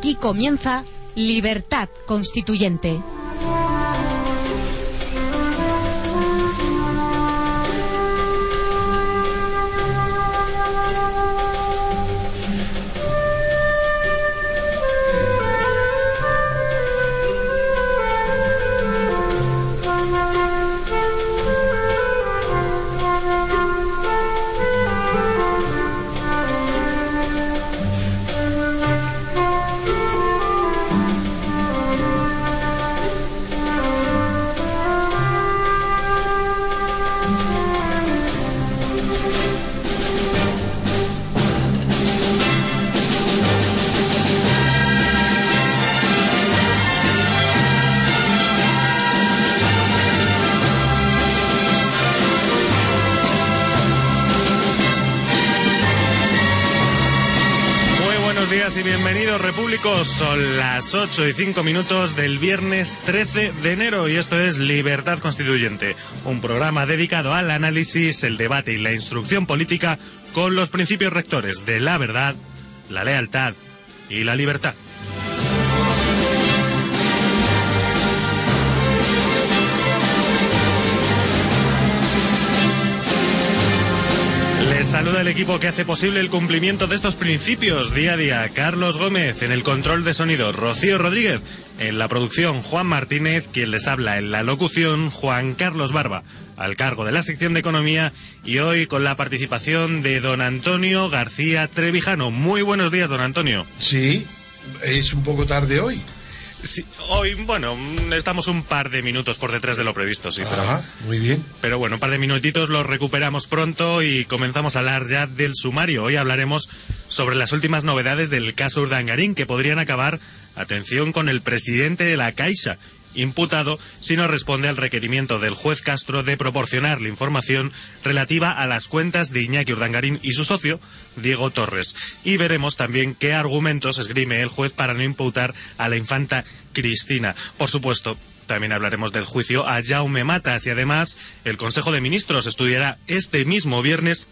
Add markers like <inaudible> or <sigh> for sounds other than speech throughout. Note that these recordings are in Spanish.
Aquí comienza Libertad Constituyente. Bienvenidos repúblicos. Son las 8 y 5 minutos del viernes 13 de enero y esto es Libertad Constituyente, un programa dedicado al análisis, el debate y la instrucción política con los principios rectores de la verdad, la lealtad y la libertad. Saluda el equipo que hace posible el cumplimiento de estos principios día a día. Carlos Gómez en el control de sonido, Rocío Rodríguez en la producción, Juan Martínez, quien les habla en la locución, Juan Carlos Barba, al cargo de la sección de economía y hoy con la participación de don Antonio García Trevijano. Muy buenos días, don Antonio. Sí, es un poco tarde hoy. Sí, hoy, bueno, estamos un par de minutos por detrás de lo previsto, sí, pero... Ajá, muy bien. Pero bueno, un par de minutitos los recuperamos pronto y comenzamos a hablar ya del sumario. Hoy hablaremos sobre las últimas novedades del caso Urdangarín que podrían acabar, atención, con el presidente de la Caixa, imputado si no responde al requerimiento del juez Castro de proporcionar la información relativa a las cuentas de Iñaki Urdangarín y su socio, Diego Torres. Y veremos también qué argumentos esgrime el juez para no imputar a la infanta Cristina. Por supuesto, también hablaremos del juicio a Jaume Matas y además el Consejo de Ministros estudiará este mismo viernes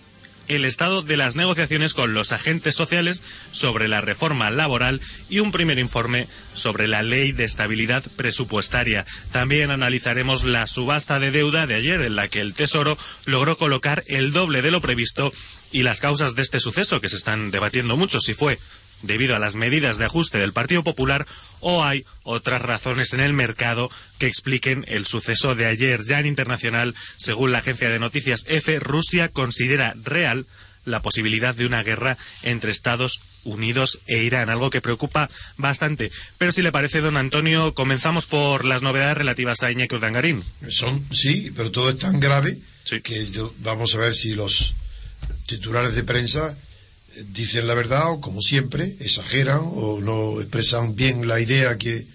el estado de las negociaciones con los agentes sociales sobre la reforma laboral y un primer informe sobre la ley de estabilidad presupuestaria. También analizaremos la subasta de deuda de ayer en la que el Tesoro logró colocar el doble de lo previsto y las causas de este suceso que se están debatiendo mucho si fue debido a las medidas de ajuste del Partido Popular o hay otras razones en el mercado que expliquen el suceso de ayer. Ya en internacional, según la agencia de noticias EFE, Rusia considera real la posibilidad de una guerra entre Estados Unidos e Irán, algo que preocupa bastante. Pero si le parece, don Antonio, comenzamos por las novedades relativas a Iñaki Urdangarín. Son, sí, pero todo es tan grave Sí. que yo- vamos a ver si los titulares de prensa dicen la verdad o, como siempre, exageran o no expresan bien la idea que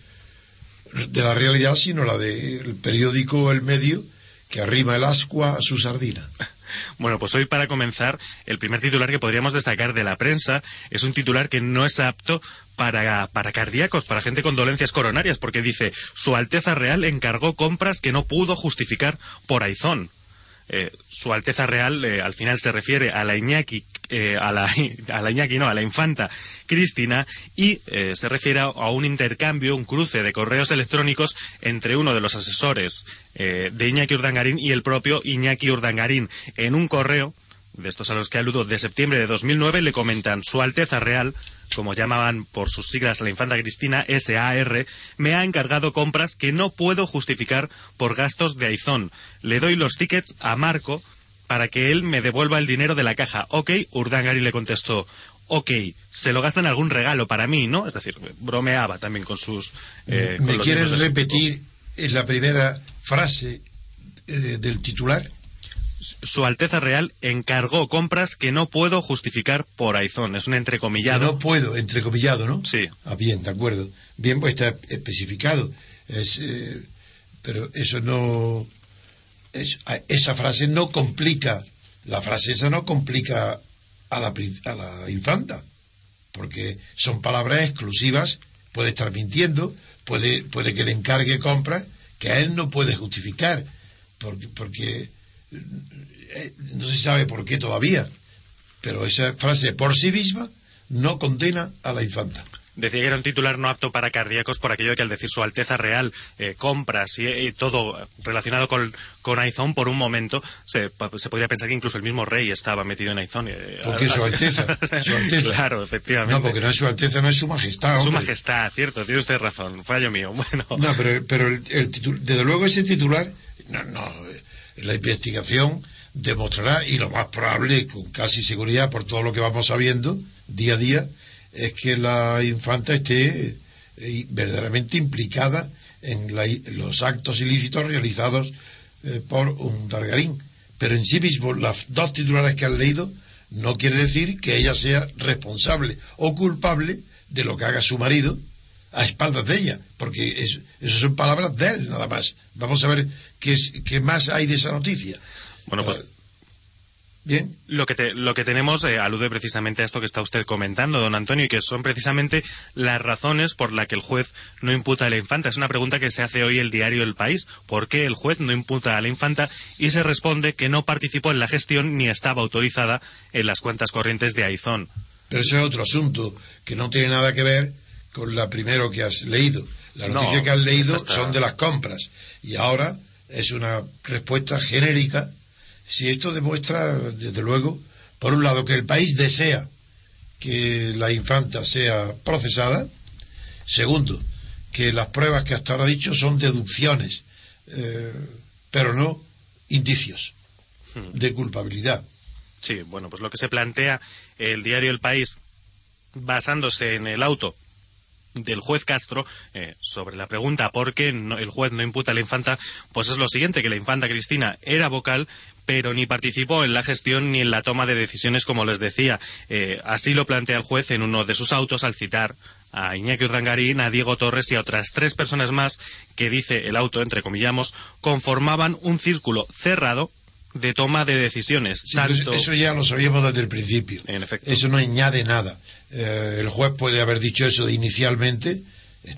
de la realidad, sino la del periódico El Medio, que arrima el ascua a su sardina. <laughs> Bueno, pues hoy para comenzar, el primer titular que podríamos destacar de la prensa es un titular que no es apto para, para cardíacos, para gente con dolencias coronarias, porque dice, Su Alteza Real encargó compras que no pudo justificar por Aizón. Eh, Su Alteza Real eh, al final se refiere a la Iñaki, eh, a, la, a la Iñaki, no, a la infanta Cristina y eh, se refiere a, un intercambio, un cruce de correos electrónicos entre uno de los asesores eh, de Iñaki Urdangarín y el propio Iñaki Urdangarín. En un correo, de estos a los que aludo, de septiembre de 2009, le comentan Su Alteza Real, como llamaban por sus siglas a la infanta Cristina, SAR, me ha encargado compras que no puedo justificar por gastos de Aizón. Le doy los tickets a Marco para que él me devuelva el dinero de la caja. Ok, Urdangari le contestó. Ok, se lo gasta en algún regalo para mí, ¿no? Es decir, bromeaba también con sus... eh, ¿Me quieres repetir es la primera frase eh, del titular. Su Alteza Real encargó compras que no puedo justificar por Aizón. Es un entrecomillado. Que no puedo, entrecomillado, ¿no? Sí. Ah, bien, de acuerdo. Bien, pues está especificado. Es, eh, pero eso no. Es, esa frase no complica. La frase esa no complica a la, infanta. Porque son palabras exclusivas. Puede estar mintiendo. Puede, puede que le encargue compras que a él no puede justificar. Porque. porque eh, no se sabe por qué todavía, pero esa frase por sí misma no condena a la infanta. Decía que era un titular no apto para cardíacos por aquello de que al decir su Alteza Real, eh, compras y, todo relacionado con, con Aizón, por un momento se, se, podría pensar que incluso el mismo rey estaba metido en Aizón. Eh, porque su Alteza, <laughs> su Alteza. Claro, efectivamente. No, porque no es su Alteza, no es su Majestad. Su Majestad, cierto, tiene usted razón, fallo mío. <laughs> Bueno. No, pero, pero el, desde luego ese titular, no, no, la investigación demostrará, y lo más probable, con casi seguridad, por todo lo que vamos sabiendo día a día, es que la infanta esté eh, verdaderamente implicada en, los actos ilícitos realizados eh, por un Dargarín. Pero en sí mismo, las dos titulares que han leído no quiere decir que ella sea responsable o culpable de lo que haga su marido a espaldas de ella, porque eso, son palabras de él nada más. Vamos a ver qué, qué más hay de esa noticia. Bueno, pues... Bien. Lo que, lo que tenemos eh, alude precisamente a esto que está usted comentando, don Antonio, y que son precisamente las razones por las que el juez no imputa a la infanta. Es una pregunta que se hace hoy el diario El País. ¿Por qué el juez no imputa a la infanta? Y se responde que no participó en la gestión ni estaba autorizada en las cuentas corrientes de Aizón. Pero ese es otro asunto que no tiene nada que ver con la primero que has leído. La noticia que has leído son de las compras. Y ahora es una respuesta genérica si esto demuestra, desde luego, por un lado, que el país desea que la infanta sea procesada, segundo, que las pruebas que hasta ahora ha dicho son deducciones, eh, pero no indicios hmm. de culpabilidad. Sí, bueno, pues lo que se plantea el diario El País, basándose en el auto del juez Castro eh, sobre la pregunta por qué el juez no imputa a la infanta, pues es lo siguiente, que la infanta Cristina era vocal, pero ni participó en la gestión ni en la toma de decisiones, como les decía. Eh, así lo plantea el juez en uno de sus autos al citar a Iñaki Urdangarín, a Diego Torres y a otras tres personas más que, dice el auto, entre comillamos, conformaban un círculo cerrado de toma de decisiones. Eso ya lo sabíamos desde el principio. En efecto. Eso no añade nada. Eh, el juez puede haber dicho eso inicialmente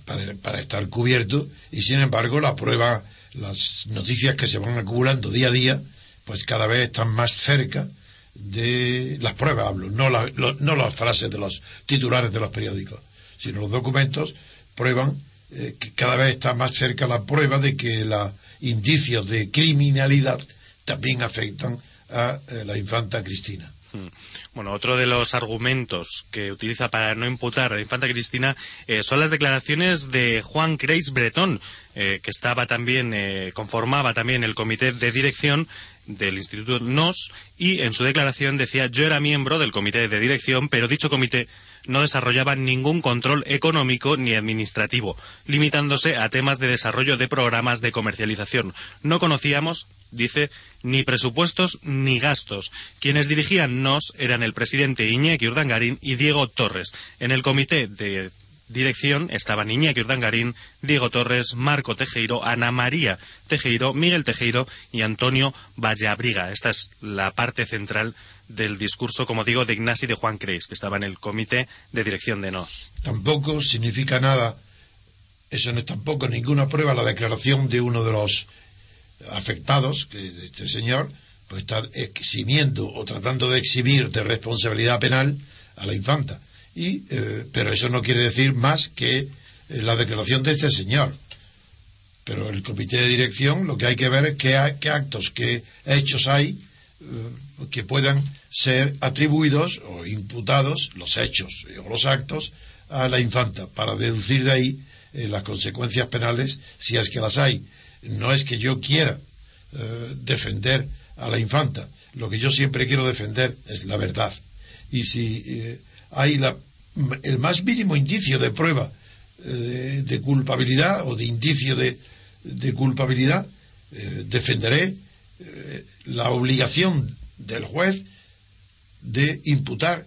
para, para, estar cubierto y sin embargo la prueba, las noticias que se van acumulando día a día pues cada vez están más cerca de las pruebas, hablo, no, no las frases de los titulares de los periódicos, sino los documentos prueban eh, que cada vez está más cerca la prueba de que los indicios de criminalidad también afectan a eh, la infanta Cristina. Hmm. Bueno, otro de los argumentos que utiliza para no imputar a la infanta Cristina eh, son las declaraciones de Juan Creis Bretón, que estaba también, conformaba también el comité de dirección del Instituto NOS y en su declaración decía yo era miembro del comité de dirección, pero dicho comité no desarrollaba ningún control económico ni administrativo, limitándose a temas de desarrollo de programas de comercialización. No conocíamos, dice, ni presupuestos ni gastos. Quienes dirigían NOS eran el presidente Iñaki Urdangarín y Diego Torres. En el comité de dirección estaban Iñaki Urdangarín, Diego Torres, Marco Tejeiro, Ana María Tejeiro, Miguel Tejeiro y Antonio Vallabriga. Esta es la parte central del discurso, como digo, de Ignasi de Juan Creis, que estaba en el comité de dirección de NOS. Tampoco significa nada, eso no es tampoco ninguna prueba, la declaración de uno de los afectados, que este señor, pues está eximiendo o tratando de eximir de responsabilidad penal a la infanta y, eh, pero eso no quiere decir más que eh, la declaración de este señor. Pero el comité de dirección lo que hay que ver es qué, actos, qué hechos hay eh, que puedan ser atribuidos o imputados, los hechos o los actos, a la infanta, para deducir de ahí las consecuencias penales, si es que las hay. No es que yo quiera defender a la infanta, lo que yo siempre quiero defender es la verdad. Y si hay el más mínimo indicio de prueba eh, de culpabilidad o de indicio de, de culpabilidad, eh, defenderé eh, la obligación del juez de imputar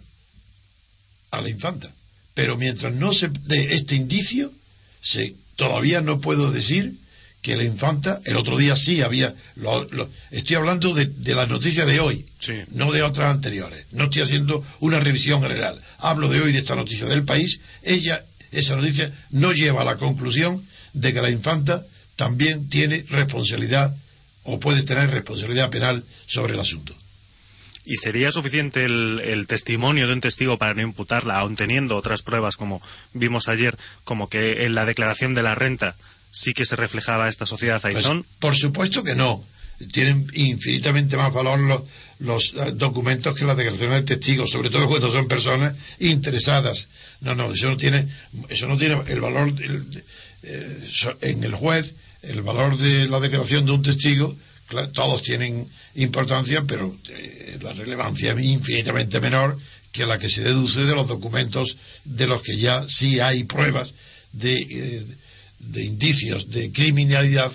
a la infanta. Pero mientras no se dé este indicio, se, todavía no puedo decir que la infanta, el otro día sí había, estoy hablando de, de la noticia de hoy, no de otras anteriores, no estoy haciendo una revisión general, hablo de hoy de esta noticia del país, ella, esa noticia no lleva a la conclusión de que la infanta también tiene responsabilidad o puede tener responsabilidad penal sobre el asunto. ¿Y sería suficiente el, testimonio de un testigo para no imputarla, aun teniendo otras pruebas, como vimos ayer, como que en la declaración de la renta sí que se reflejaba esta sociedad pues, Aizón? por supuesto que no. Tienen infinitamente más valor los, los eh, documentos que las declaraciones de testigos, sobre todo cuando son personas interesadas. No, no, eso no tiene, eso no tiene el valor eh, en el juez, el valor de la declaración de un testigo, todos tienen importancia, pero eh, la relevancia es infinitamente menor que la que se deduce de los documentos de los que ya sí hay pruebas de, eh, de indicios de criminalidad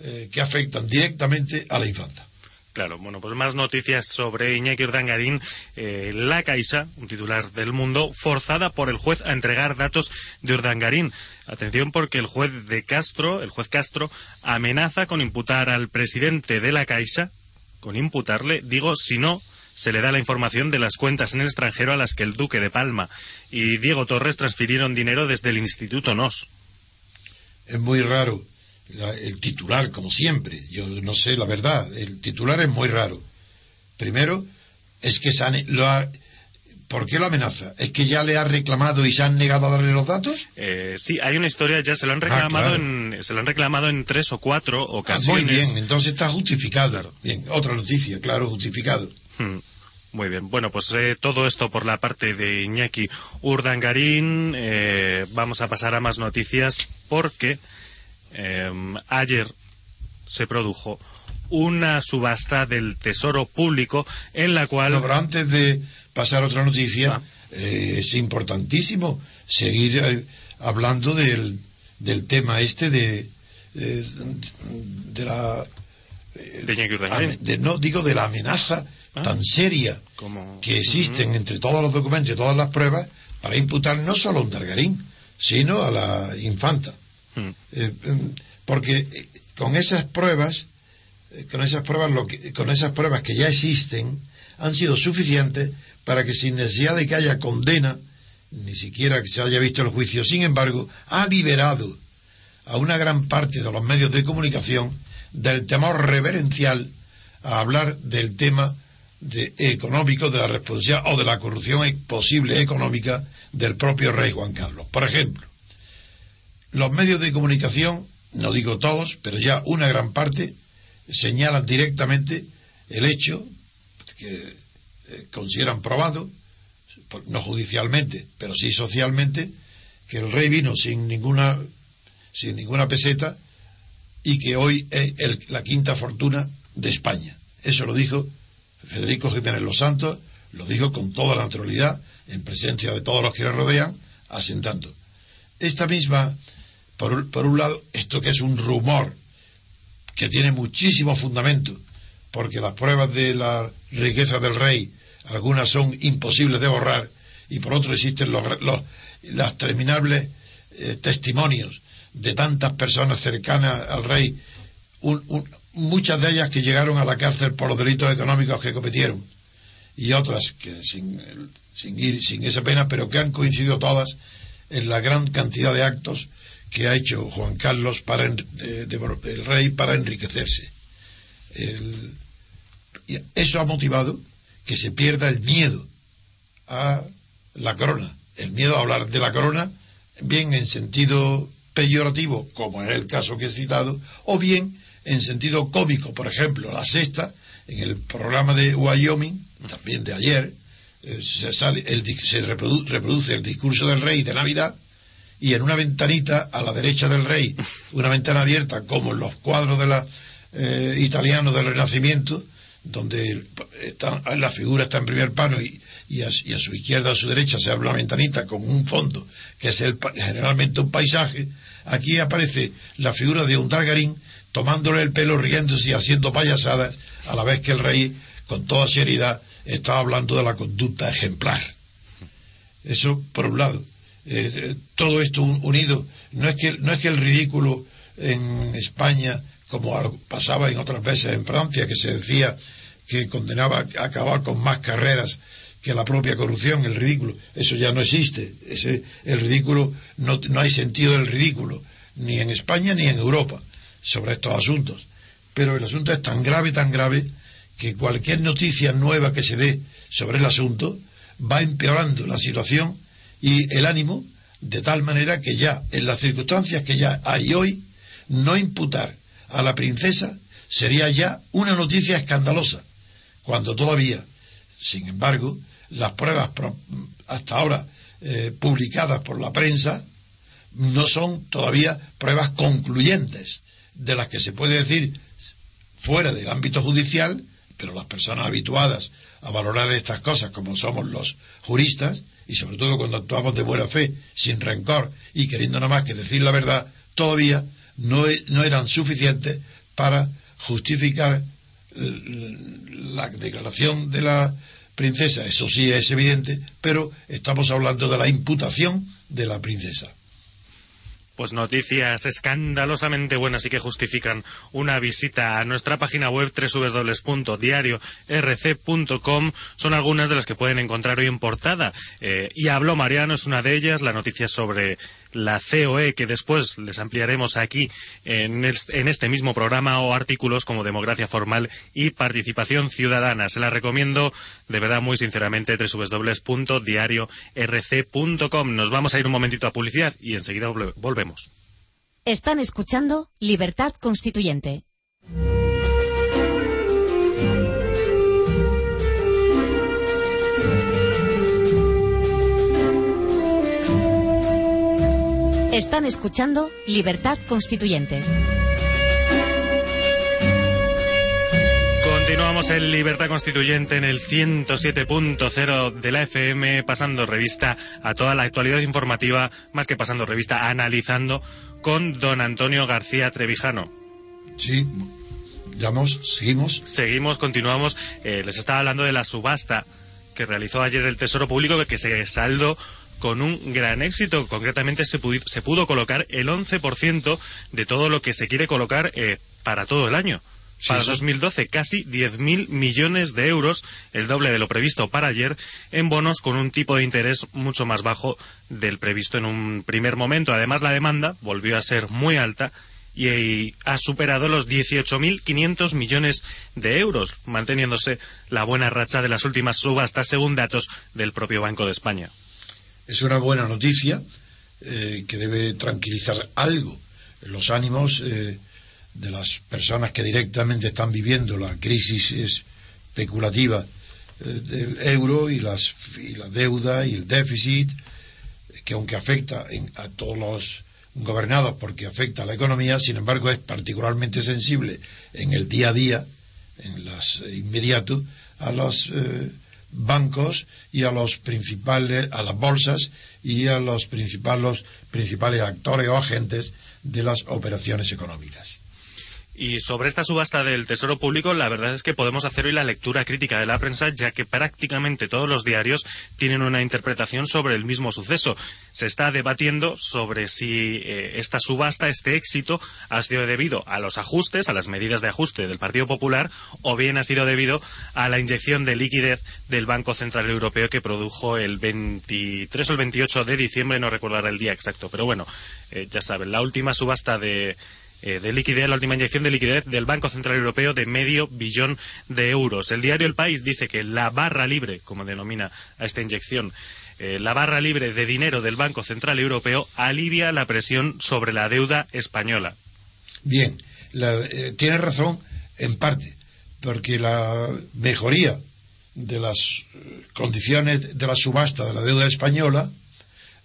eh, que afectan directamente a la infancia. Claro, bueno, pues más noticias sobre Iñaki Urdangarín. la Caixa, un titular del mundo, forzada por el juez a entregar datos de Urdangarín. Atención porque el juez de Castro, el juez Castro, amenaza con imputar al presidente de la Caixa, con imputarle, digo, si no, se le da la información de las cuentas en el extranjero a las que el duque de Palma y Diego Torres transfirieron dinero desde el Instituto NOS. Es muy raro el titular, como siempre. Yo no sé la verdad. El titular es muy raro. Primero, es que se lo ha, ¿Por qué lo amenaza? ¿Es que ya le ha reclamado y se han negado a darle los datos? Eh, sí, hay una historia, ya se lo han ah, reclamado, en, se lo han reclamado en tres o cuatro ocasiones. muy bien, entonces está justificado. Bien, otra noticia, claro, justificado. Hmm, muy bien, bueno, pues eh, todo esto por la parte de Iñaki Urdangarín. Eh, vamos a pasar a más noticias porque ayer se produjo una subasta del Tesoro Público en la cual... pero antes de pasar a otra noticia, ah. eh, es importantísimo seguir eh, hablando del, del, tema este de, eh, de, la... De, no digo de la amenaza ah. tan seria que existen entre todos los documentos y todas las pruebas para imputar no solo a un Dargarín, sino a la infanta. Hmm. Em, porque con esas pruebas, con esas pruebas, lo que, con esas pruebas que ya existen, han sido suficientes para que sin necesidad de que haya condena, ni siquiera que se haya visto el juicio, sin embargo, ha liberado a una gran parte de los medios de comunicación del temor reverencial a hablar del tema de, económico, de la responsabilidad o de la corrupción e, posible económica del propio rey Juan Carlos. Por ejemplo, los medios de comunicación, no digo todos, pero ya una gran parte, señalan directamente el hecho que eh, consideran probado, no judicialmente, pero sí socialmente, que el rey vino sin ninguna, sin ninguna peseta y que hoy es la quinta fortuna de España. Eso lo dijo Federico Jiménez Los Santos, lo dijo con toda la naturalidad, en presencia de todos los que le rodean, asentando. Esta misma, por, un lado, esto que es un rumor que tiene muchísimo fundamento, porque las pruebas de la riqueza del rey algunas son imposibles de borrar, y por otro existen los, los, terminables eh, testimonios de tantas personas cercanas al rey, muchas de ellas que llegaron a la cárcel por los delitos económicos que cometieron, y otras que sin, sin ir sin esa pena, pero que han coincidido todas en la gran cantidad de actos que ha hecho Juan Carlos para el rey para enriquecerse. eso ha motivado que se pierda el miedo a la corona, el miedo a hablar de la corona, bien en sentido peyorativo, como en el caso que he citado, o bien en sentido cómico, por ejemplo, la sexta, en el programa de Wyoming, también de ayer, eh, se, sale se reproduce, el discurso del rey de Navidad, y en una ventanita a la derecha del rey, una ventana abierta, como en los cuadros de la, eh, italianos del Renacimiento, donde la figura está en primer plano y, y, a, su izquierda, a su derecha, se abre una ventanita con un fondo, que es el, generalmente un paisaje, Aquí aparece la figura de un Targarín tomándole el pelo, riéndose y haciendo payasadas, a la vez que el rey, con toda seriedad, estaba hablando de la conducta ejemplar. Eso por un lado. Eh, eh, todo esto unido, no es, que, no es que el ridículo en España, como pasaba en otras veces en Francia, que se decía que condenaba a acabar con más carreras que la propia corrupción, el ridículo, eso ya no existe. Ese, el ridículo, no, no hay sentido del ridículo, ni en España ni en Europa, sobre estos asuntos. Pero el asunto es tan grave, tan grave, que cualquier noticia nueva que se dé sobre el asunto va empeorando la situación y el ánimo, de tal manera que ya, en las circunstancias que ya hay hoy, no imputar a la princesa sería ya una noticia escandalosa, cuando todavía, sin embargo, las pruebas hasta ahora eh, publicadas por la prensa no son todavía pruebas concluyentes de las que se puede decir fuera del ámbito judicial, pero las personas habituadas a valorar estas cosas como somos los juristas, y sobre todo cuando actuamos de buena fe, sin rencor y queriendo nada más que decir la verdad, todavía no, e, no eran suficientes para justificar eh, la declaración de la princesa, eso sí es evidente, pero estamos hablando de la imputación de la princesa. Pues noticias escandalosamente buenas y que justifican una visita a nuestra página web www.diariorc.com son algunas de las que pueden encontrar hoy en portada. Eh, y habló Mariano, es una de ellas, la noticia sobre la COE, que después les ampliaremos aquí en, este mismo programa, o artículos como Democracia Formal y Participación Ciudadana. Se la recomiendo de verdad muy sinceramente www.diariorc.com. Nos vamos a ir un momentito a publicidad y enseguida volvemos. Están escuchando Libertad Constituyente. Están escuchando Libertad Constituyente. Continuamos en Libertad Constituyente en el 107.0 de la FM, pasando revista a toda la actualidad informativa, más que pasando revista, analizando con don Antonio García Trevijano. Sí, vamos, seguimos. Seguimos, continuamos. Eh, les estaba hablando de la subasta que realizó ayer el Tesoro Público, que se saldó con un gran éxito. Concretamente se, se pudo colocar el 11% de todo lo que se quiere colocar eh, para todo el año. para 2012, casi 10.000 millones de euros, el doble de lo previsto para ayer, en bonos con un tipo de interés mucho más bajo del previsto en un primer momento. Además, la demanda volvió a ser muy alta y ha superado los 18.500 millones de euros, manteniéndose la buena racha de las últimas subastas según datos del propio Banco de España es una buena noticia eh, que debe tranquilizar algo los ánimos eh, de las personas que directamente están viviendo la crisis especulativa eh, del euro y, las, y la deuda y el déficit, que aunque afecta a todos los gobernados porque afecta a la economía, sin embargo es particularmente sensible en el día a día, en las inmediato, a los bancos y a los principales, a las bolsas y a los principales, principales actores o agentes de las operaciones económicas. Y sobre esta subasta del Tesoro Público, la verdad es que podemos hacer hoy la lectura crítica de la prensa, ya que prácticamente todos los diarios tienen una interpretación sobre el mismo suceso. Se está debatiendo sobre si eh, esta subasta, este éxito, ha sido debido a los ajustes, a las medidas de ajuste del Partido Popular, o bien ha sido debido a la inyección de liquidez del Banco Central Europeo que produjo el 23 o el 28 de diciembre, no recordará el día exacto, pero bueno, eh, ya saben, la última subasta de eh, de liquidez, la última inyección de liquidez del Banco Central Europeo de medio billón de euros. El diario El País dice que la barra libre, como denomina a esta inyección, eh, la barra libre de dinero del Banco Central Europeo alivia la presión sobre la deuda española. Bien, eh, tiene razón en parte, porque la mejoría de las condiciones de la subasta de la deuda española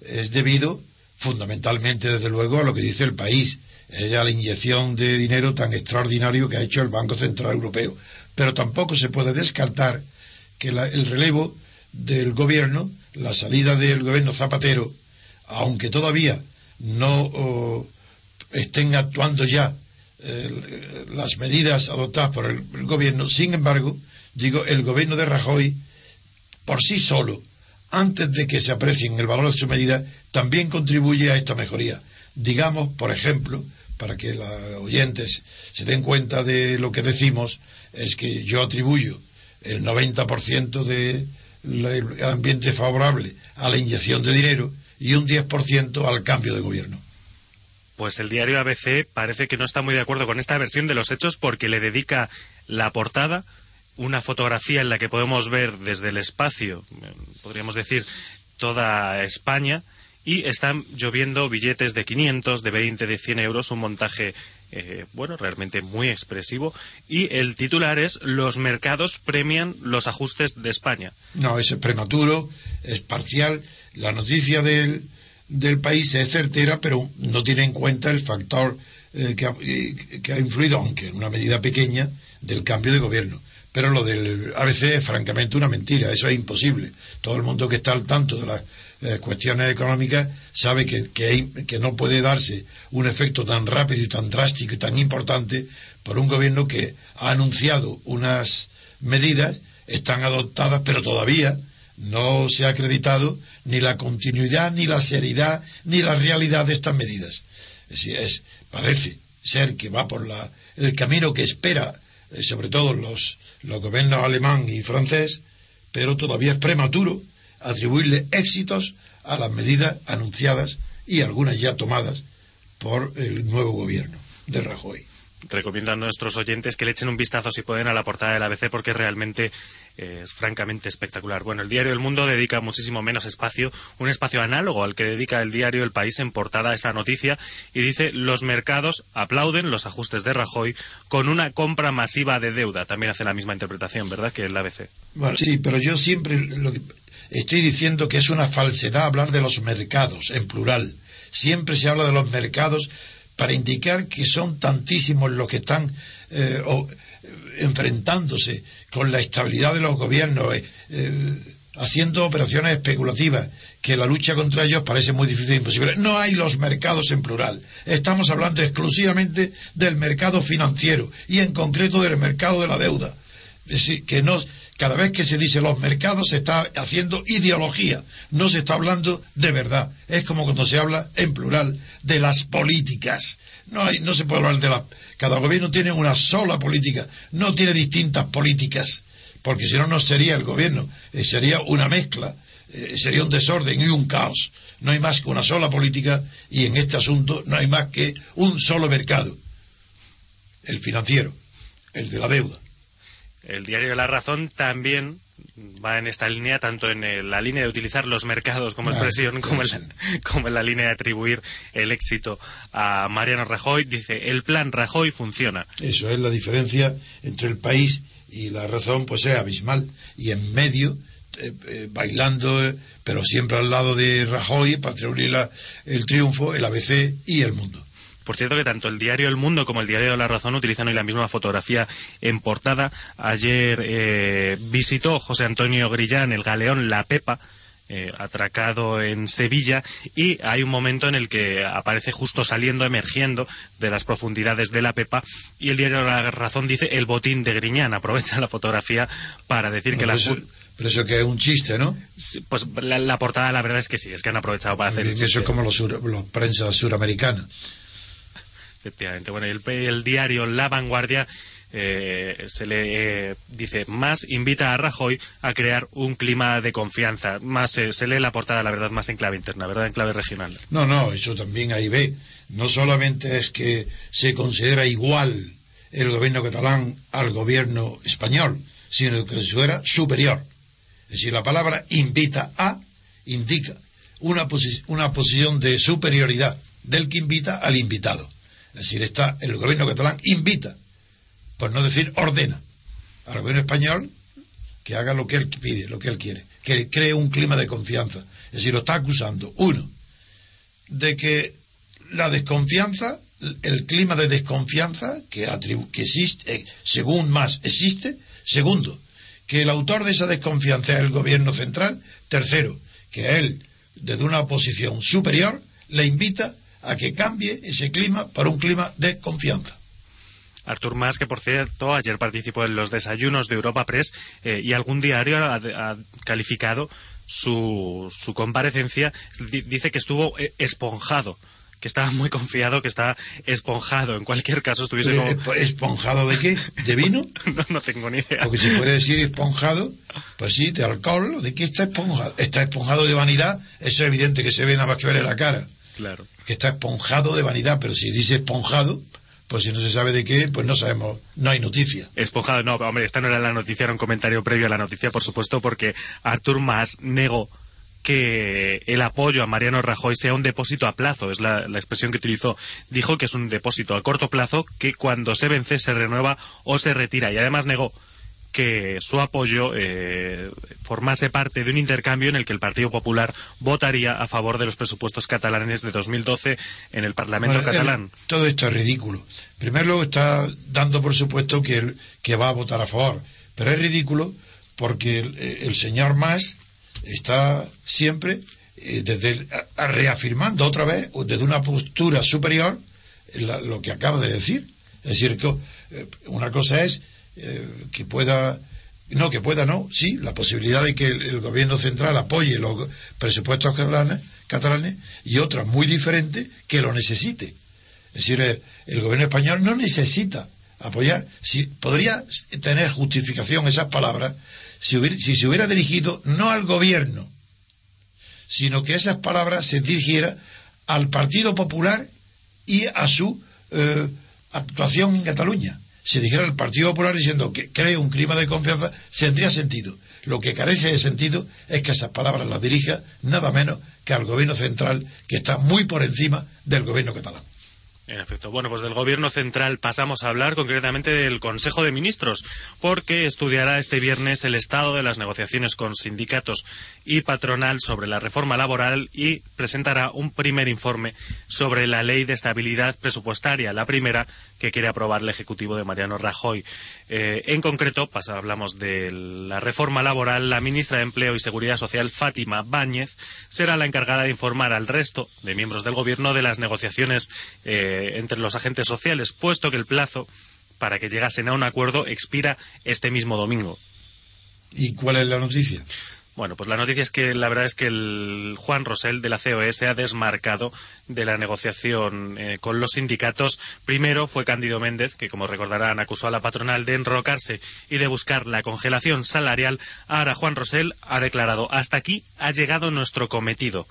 es debido fundamentalmente, desde luego, a lo que dice el país, es la inyección de dinero tan extraordinario que ha hecho el Banco Central Europeo. Pero tampoco se puede descartar que el relevo del gobierno, la salida del gobierno Zapatero, aunque todavía no estén actuando ya eh, las medidas adoptadas por el, el, gobierno. Sin embargo, digo, el gobierno de Rajoy, por sí solo, antes de que se aprecien el valor de su medida, también contribuye a esta mejoría. Digamos, por ejemplo, para que los oyentes se den cuenta de lo que decimos, es que yo atribuyo el 90% del ambiente favorable a la inyección de dinero y un 10% al cambio de gobierno. Pues el diario ABC parece que no está muy de acuerdo con esta versión de los hechos porque le dedica la portada una fotografía en la que podemos ver desde el espacio, podríamos decir, toda España, y están lloviendo billetes de 500, de 20, de 100 euros, un montaje, eh, bueno, realmente muy expresivo, y el titular es Los mercados premian los ajustes de España. No, es prematuro, es parcial, la noticia del, del país es certera, pero no tiene en cuenta el factor eh, que, ha, eh, que ha influido, aunque en una medida pequeña, del cambio de gobierno. Pero lo del ABC es francamente una mentira, eso es imposible. Todo el mundo que está al tanto de las eh, cuestiones económicas sabe que, que, no puede darse un efecto tan rápido y tan drástico y tan importante por un gobierno que ha anunciado unas medidas, están adoptadas, pero todavía no se ha acreditado ni la continuidad, ni la seriedad, ni la realidad de estas medidas. Es, es, parece ser que va por la, el camino que espera, eh, sobre todo los los gobiernos alemán y francés, pero todavía es prematuro atribuirle éxitos a las medidas anunciadas y algunas ya tomadas por el nuevo gobierno de Rajoy. Recomiendo a nuestros oyentes que le echen un vistazo si pueden a la portada del ABC porque realmente es francamente espectacular. Bueno, el diario El Mundo dedica muchísimo menos espacio, un espacio análogo al que dedica el diario El País en portada a esta noticia y dice los mercados aplauden los ajustes de Rajoy con una compra masiva de deuda. También hace la misma interpretación, ¿verdad? Que el ABC. Bueno, sí, pero yo siempre lo que estoy diciendo que es una falsedad hablar de los mercados en plural. Siempre se habla de los mercados para indicar que son tantísimos los que están eh, enfrentándose con la estabilidad de los gobiernos, eh, eh, haciendo operaciones especulativas, que la lucha contra ellos parece muy difícil e imposible. No hay los mercados en plural. Estamos hablando exclusivamente del mercado financiero y en concreto del mercado de la deuda. Es decir, que no, cada vez que se dice los mercados se está haciendo ideología, no se está hablando de verdad. Es como cuando se habla en plural de las políticas. No, se puede hablar de las cada gobierno tiene una sola política, no tiene distintas políticas, porque si no, no sería el gobierno, eh, sería una mezcla, eh, sería un desorden y un caos. No hay más que una sola política y en este asunto no hay más que un solo mercado, el financiero, el de la deuda. El diario La Razón también va en esta línea, tanto en el, la línea de utilizar los mercados como expresión, como, en la, <laughs> como en la línea de atribuir el éxito a Mariano Rajoy. Dice, el plan Rajoy funciona. Eso es la diferencia entre el país y la razón, pues es abismal. Y en medio, eh, eh, bailando, eh, pero siempre al lado de Rajoy, para atribuir la, el triunfo, el ABC y el mundo. Por cierto que tanto el diario El Mundo como el diario La Razón utilizan hoy la misma fotografía en portada. Ayer eh, visitó José Antonio Grillán el galeón La Pepa, eh, atracado en Sevilla y hay un momento en el que aparece justo saliendo, emergiendo de las profundidades de la Pepa y el diario La Razón dice el botín de Griñán. Aprovecha la fotografía para decir No, que la... eso, pero eso que es un chiste, ¿no? Sí, Pues la, la portada la verdad es que sí, es que han aprovechado para hacer Eso es como los, sur, los prensa suramericana. Efectivamente. Bueno, el, el diario La Vanguardia eh, se le eh, dice más invita a Rajoy a crear un clima de confianza. Más eh, se lee la portada, la verdad, más en clave interna, ¿verdad? En clave regional. No, no, eso también ahí ve. No solamente es que se considera igual el gobierno catalán al gobierno español, sino que se considera superior. Es decir, la palabra invita a indica una, una posición de superioridad del que invita al invitado. Es decir, está el gobierno catalán invita, por no decir ordena, al gobierno español que haga lo que él pide, lo que él quiere, que cree un clima de confianza. Es decir, lo está acusando, uno, de que la desconfianza, el clima de desconfianza que, que existe, eh, según más existe, segundo, que el autor de esa desconfianza es el gobierno central, tercero, que él, desde una posición superior, le invita a que cambie ese clima para un clima de confianza. Artur Mas, que por cierto ayer participó en los desayunos de Europa Press eh, y algún diario ha, ha calificado su, su comparecencia, dice que estuvo eh, esponjado que estaba muy confiado, que estaba esponjado. En cualquier caso, estuviese como... ¿Esponjado de qué? ¿De vino? <laughs> no, no tengo ni idea. Porque si puede decir esponjado, pues sí, de alcohol, ¿de qué está esponjado? Está esponjado de vanidad, eso es evidente que se ve nada más que verle la cara. Claro. Que está esponjado de vanidad, pero si dice esponjado, pues si no se sabe de qué, pues no sabemos, no hay noticia. Esponjado, no, hombre, esta no era la noticia, era un comentario previo a la noticia, por supuesto, porque Artur Mas negó que el apoyo a Mariano Rajoy sea un depósito a plazo, es la, expresión que utilizó. Dijo que es un depósito a corto plazo que cuando se vence se renueva o se retira. Y además negó que su apoyo eh, formase parte de un intercambio en el que el Partido Popular votaría a favor de los presupuestos catalanes de 2012 en el Parlamento catalán. todo esto es ridículo. Primero está dando por supuesto que, que va a votar a favor, pero es ridículo porque el, el señor Mas está siempre eh, desde reafirmando otra vez desde una postura superior lo que acaba de decir. Es decir, que eh, una cosa es eh, que pueda, no, que pueda no, sí, la posibilidad de que el, gobierno central apoye los presupuestos catalanes, catalanes y otra muy diferente que lo necesite. Es decir, el, gobierno español no necesita apoyar. Si, podría tener justificación esas palabras si, se hubiera dirigido no al gobierno, sino que esas palabras se dirigiera al Partido Popular y a su eh, actuación en Cataluña. Si dijera al Partido Popular diciendo que cree un clima de confianza, tendría sentido. Lo que carece de sentido es que esas palabras las dirija nada menos que al gobierno central, que está muy por encima del gobierno catalán. En efecto. Bueno, pues del Gobierno central pasamos a hablar concretamente del Consejo de Ministros, porque estudiará este viernes el estado de las negociaciones con sindicatos y patronal sobre la reforma laboral y presentará un primer informe sobre la ley de estabilidad presupuestaria, la primera que quiere aprobar el Ejecutivo de Mariano Rajoy. Eh, en concreto, hablamos de la reforma laboral, la ministra de Empleo y Seguridad Social, Fátima Báñez, será la encargada de informar al resto de miembros del Gobierno de las negociaciones eh, entre los agentes sociales, puesto que el plazo para que llegasen a un acuerdo expira este mismo domingo. ¿Y cuál es la noticia? Bueno, pues la noticia es que la verdad es que el Juan Rosell de la COE se ha desmarcado de la negociación eh, con los sindicatos. Primero fue Cándido Méndez, que como recordarán acusó a la patronal de enrocarse y de buscar la congelación salarial. Ahora Juan Rosell ha declarado hasta aquí ha llegado nuestro cometido.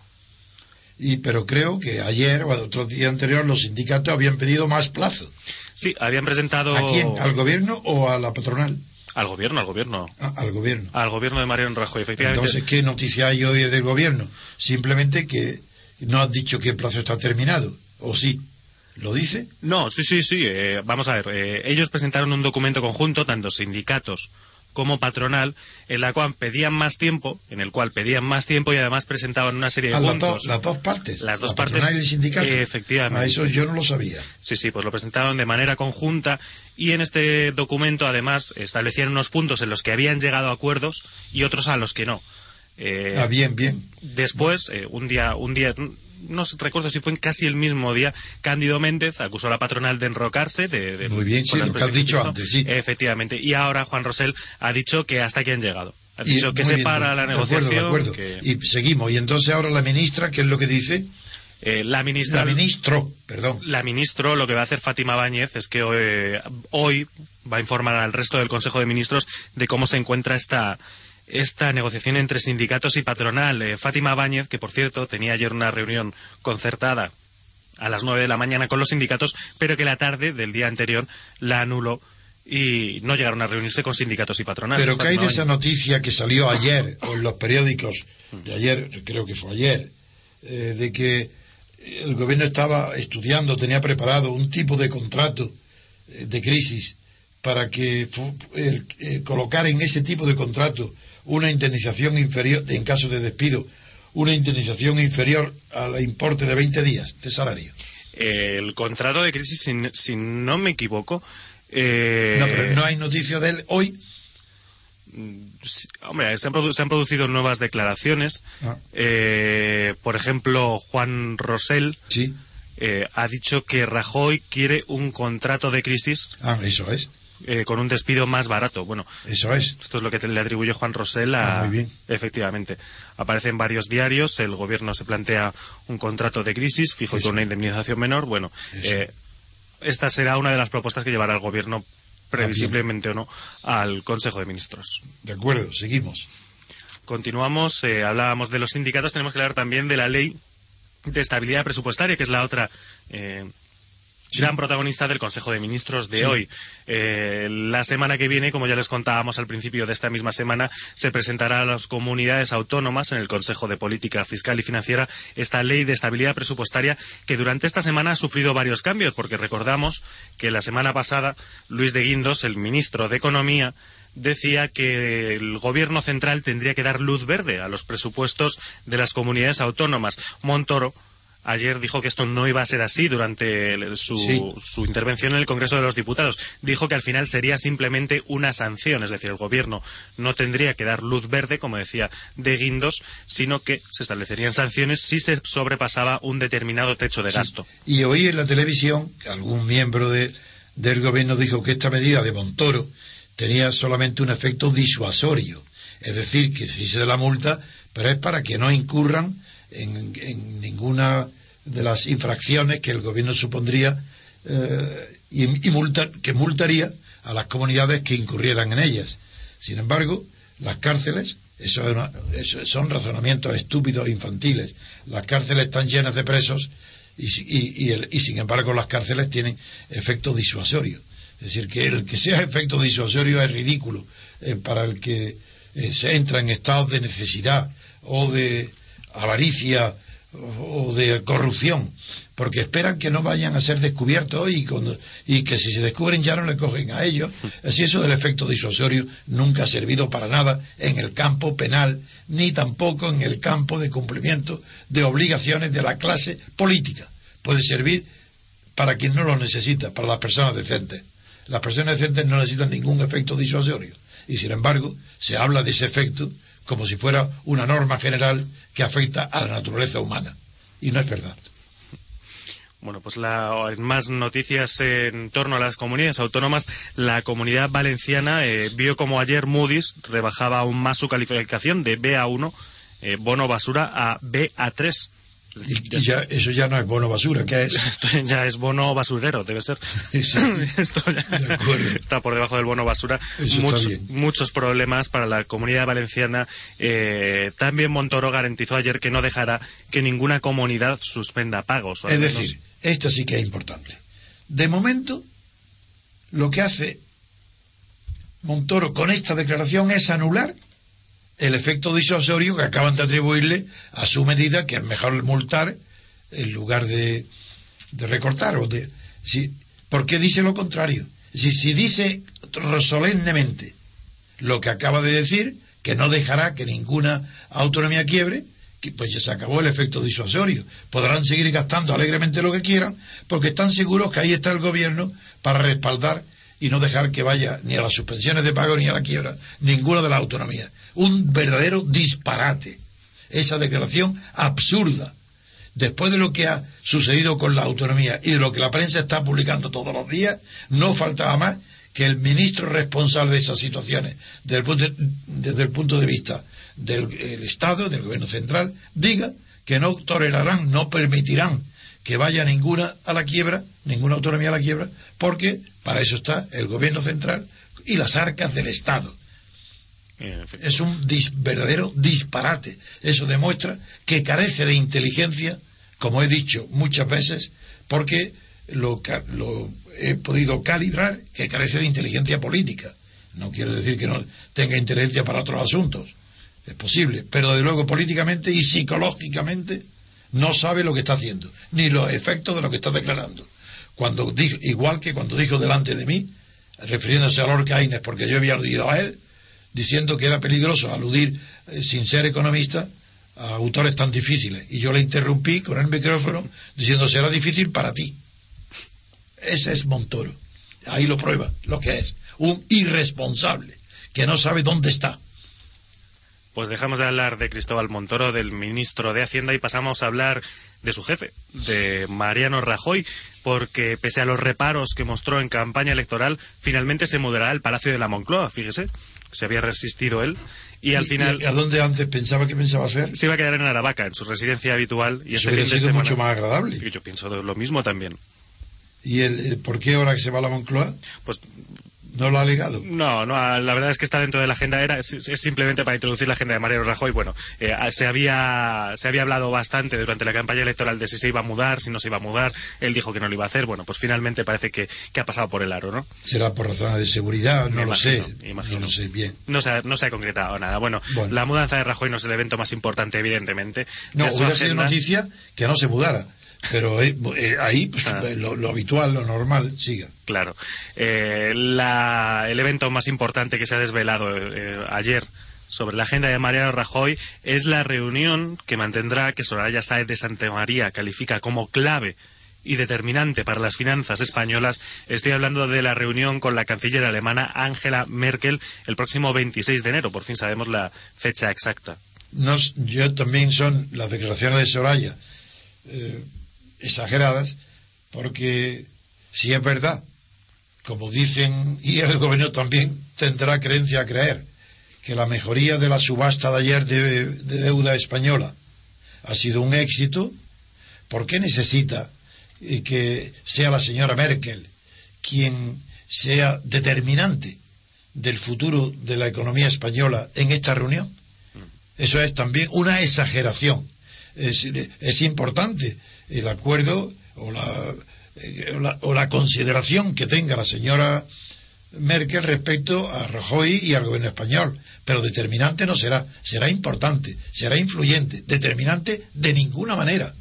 Y pero creo que ayer o otro día anterior los sindicatos habían pedido más plazo. Sí, habían presentado. ¿A quién? ¿Al gobierno o a la patronal? Al gobierno, al gobierno. Ah, al gobierno. Al gobierno de Mariano Rajoy, efectivamente. Entonces, ¿qué noticia hay hoy del gobierno? Simplemente que no han dicho que el plazo está terminado, ¿o sí? ¿Lo dice? No, sí, sí, sí. Eh, vamos a ver. Eh, ellos presentaron un documento conjunto, tanto sindicatos como patronal, en la cual pedían más tiempo, en el cual pedían más tiempo y además presentaban una serie de puntos. las dos partes. Las dos partes. y el sindicato. efectivamente. A eso yo no lo sabía. Sí, sí, pues lo presentaron de manera conjunta y en este documento además establecían unos puntos en los que habían llegado a acuerdos y otros a los que no. Eh, ah, bien, bien. Después, eh, un día, un día, no recuerdo si fue en casi el mismo día, Cándido Méndez acusó a la patronal de enrocarse. De, Muy bien, sí, lo que has dicho antes, sí. Efectivamente. Y ahora Juan Rosell ha dicho que hasta aquí han llegado. Ha dicho que se para la negociación. De acuerdo, Y seguimos. Y entonces ahora la ministra, ¿qué es lo que dice? Eh, la ministra. La ministro, perdón. La ministro, lo que va a hacer Fátima Báñez es que hoy, hoy va a informar al resto del Consejo de Ministros de cómo se encuentra esta esta negociación entre sindicatos y patronal. Eh, Fátima Báñez, que por cierto tenía ayer una reunión concertada a las nueve de la mañana con los sindicatos, pero que la tarde del día anterior la anuló y no llegaron a reunirse con sindicatos y patronales. Pero ¿qué hay de esa noticia que salió ayer o en los periódicos de ayer, creo que fue ayer, eh, de que el gobierno estaba estudiando, tenía preparado un tipo de contrato eh, de crisis para que colocar en ese tipo de contrato una indemnización inferior, en caso de despido, una indemnización inferior al importe de 20 días de salario. El contrato de crisis, si, no me equivoco. Eh, no, pero no hay noticia de él hoy. hombre, se han, producido nuevas declaraciones. Ah. Eh, por ejemplo, Juan Rosell. Sí eh, ha dicho que Rajoy quiere un contrato de crisis. Ah, eso es. Eh, con un despido más barato. Bueno, eso es. Esto es lo que le atribuye Juan Rosell a. Ah, muy bien. Efectivamente. Aparece en varios diarios, el gobierno se plantea un contrato de crisis, fijo y con una indemnización menor. Bueno, eh, esta será una de las propuestas que llevará el gobierno, previsiblemente o no, al Consejo de Ministros. De acuerdo, seguimos. Continuamos, eh, hablábamos de los sindicatos, tenemos que hablar también de la ley de estabilidad presupuestaria, que es la otra eh, gran protagonista del Consejo de Ministros de hoy. Eh, la semana que viene, como ya les contábamos al principio de esta misma semana, se presentará a las comunidades autónomas en el Consejo de Política Fiscal y Financiera esta ley de estabilidad presupuestaria que durante esta semana ha sufrido varios cambios, porque recordamos que la semana pasada Luis de Guindos, el ministro de Economía, decía que el gobierno central tendría que dar luz verde a los presupuestos de las comunidades autónomas. Montoro ayer dijo que esto no iba a ser así durante su, su, intervención en el Congreso de los Diputados. Dijo que al final sería simplemente una sanción, es decir, el Gobierno no tendría que dar luz verde, como decía de Guindos, sino que se establecerían sanciones si se sobrepasaba un determinado techo de gasto. Y hoy en la televisión que algún miembro de, del Gobierno dijo que esta medida de Montoro tenía solamente un efecto disuasorio, es decir, que se hice de la multa, pero es para que no incurran en, en ninguna de las infracciones que el gobierno supondría eh, y, que multaría a las comunidades que incurrieran en ellas. Sin embargo, las cárceles, eso, son razonamientos estúpidos e infantiles. Las cárceles están llenas de presos y, y, sin embargo las cárceles tienen efecto disuasorio. Es decir, que el que sea efecto disuasorio es ridículo eh, para el que eh, se entra en estados de necesidad o de avaricia o de corrupción, porque esperan que no vayan a ser descubiertos y, y que si se descubren ya no le cogen a ellos. <laughs> Así eso del efecto disuasorio nunca ha servido para nada en el campo penal, ni tampoco en el campo de cumplimiento de obligaciones de la clase política. Puede servir para quien no lo necesita, para las personas decentes. Las personas decentes no necesitan ningún efecto disuasorio. Y sin embargo, se habla de ese efecto como si fuera una norma general que afecta a la naturaleza humana. Y no es verdad. Bueno, pues la, más noticias en torno a las comunidades autónomas, la comunidad valenciana eh, vio como ayer Moody's rebajaba aún más su calificación de B1, eh, bono basura, a B3 <laughs> ya, eso ya no es bono basura, ¿qué es? <laughs> Esto ya es bono basurero, debe ser. <laughs> Esto ya está por debajo del bono basura. muchos problemas para la comunidad valenciana. Eh, también Montoro garantizó ayer que no dejará que ninguna comunidad suspenda pagos. Es decir, esto sí que es importante. De momento, lo que hace Montoro con esta declaración es anular el efecto disuasorio que acaban de atribuirle a su medida, que es mejor multar en lugar de, de recortar. O de, si, ¿Por qué dice lo contrario? Si, si dice solemnemente lo que acaba de decir, que no dejará que ninguna autonomía quiebre, que pues ya se acabó el efecto disuasorio. Podrán seguir gastando alegremente lo que quieran, porque están seguros que ahí está el gobierno para respaldar y no dejar que vaya ni a las suspensiones de pago ni a la quiebra ninguna de las autonomías un verdadero disparate. Esa declaración absurda. Después de lo que ha sucedido con la autonomía y de lo que la prensa está publicando todos los días, no faltaba más que el ministro responsable de esas situaciones, desde el punto de, desde el punto de vista del Estado, del gobierno central, diga que no tolerarán, no permitirán que vaya ninguna a la quiebra, ninguna autonomía a la quiebra, porque para eso está el gobierno central y las arcas del Estado. Es un verdadero disparate. Eso demuestra que carece de inteligencia, como he dicho muchas veces, porque lo, he podido calibrar, que carece de inteligencia política. No quiero decir que no tenga inteligencia para otros asuntos. Es posible. Pero de luego políticamente y psicológicamente no sabe lo que está haciendo, ni los efectos de lo que está declarando. Cuando dijo, igual que cuando dijo delante de mí, refiriéndose a Lord Keynes, porque yo había aludido a él, diciendo que era peligroso aludir, eh, sin ser economista, a autores tan difíciles. Y yo le interrumpí con el micrófono <laughs> diciendo, será difícil para ti. Ese es Montoro. Ahí lo prueba, lo que es. Un irresponsable, que no sabe dónde está. Pues dejamos de hablar de Cristóbal Montoro, del ministro de Hacienda, y pasamos a hablar de su jefe, de Mariano Rajoy, porque pese a los reparos que mostró en campaña electoral, finalmente se mudará al Palacio de la Moncloa, fíjese, se había resistido él y al final... ¿A dónde antes pensaba que pensaba hacer? Se iba a quedar en Aravaca, en su residencia habitual. Y Eso hubiera sido mucho más agradable. Yo pienso lo mismo también. ¿Y el, por qué ahora que se va a la Moncloa? Pues ¿No lo ha alegado? No, no, la verdad es que está dentro de la agenda, era, es, simplemente para introducir la agenda de Mariano Rajoy. Bueno, eh, se, había, se había hablado bastante durante la campaña electoral de si se iba a mudar, si no se iba a mudar. Él dijo que no lo iba a hacer. Bueno, pues finalmente parece que, que ha pasado por el aro, ¿no? Será por razones de seguridad, no lo sé. No lo sé bien. No se, ha, no se ha concretado nada. Bueno, la mudanza de Rajoy no es el evento más importante, evidentemente. No, hubiera sido noticia que no se mudara pero eh, eh, ahí pues, ah. lo, habitual, lo normal, siga. Claro. Eh, el evento más importante que se ha desvelado ayer sobre la agenda de Mariano Rajoy es la reunión que mantendrá, que Soraya Saez de Santa María califica como clave y determinante para las finanzas españolas. Estoy hablando de la reunión con la canciller alemana Angela Merkel el próximo 26 de enero. Por fin sabemos la fecha exacta. yo también son las declaraciones de Soraya exageradas, porque si es verdad, como dicen, y el gobierno también tendrá creencia a creer, que la mejoría de la subasta de ayer de, deuda española ha sido un éxito, ¿por qué necesita eh, que sea la señora Merkel quien sea determinante del futuro de la economía española en esta reunión? Eso es también una exageración. es importante el acuerdo eh, o la, o la, consideración que tenga la señora Merkel respecto a Rajoy y al gobierno español. Pero determinante no será, será importante, será influyente, determinante de ninguna manera.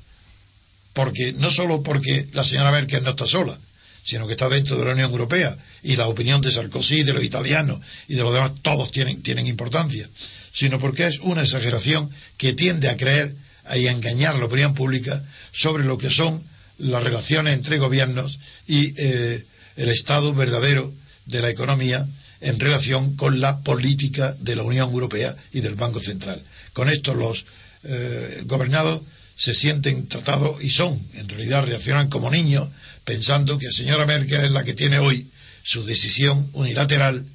Porque no solo porque la señora Merkel no está sola, sino que está dentro de la Unión Europea y la opinión de Sarkozy, de los italianos y de los demás, todos tienen, tienen importancia, sino porque es una exageración que tiende a creer y a engañar la opinión pública sobre lo que son las relaciones entre gobiernos y eh, el estado verdadero de la economía en relación con la política de la Unión Europea y del Banco Central. Con esto los eh, gobernados se sienten tratados y son, en realidad reaccionan como niños, pensando que la señora Merkel es la que tiene hoy su decisión unilateral,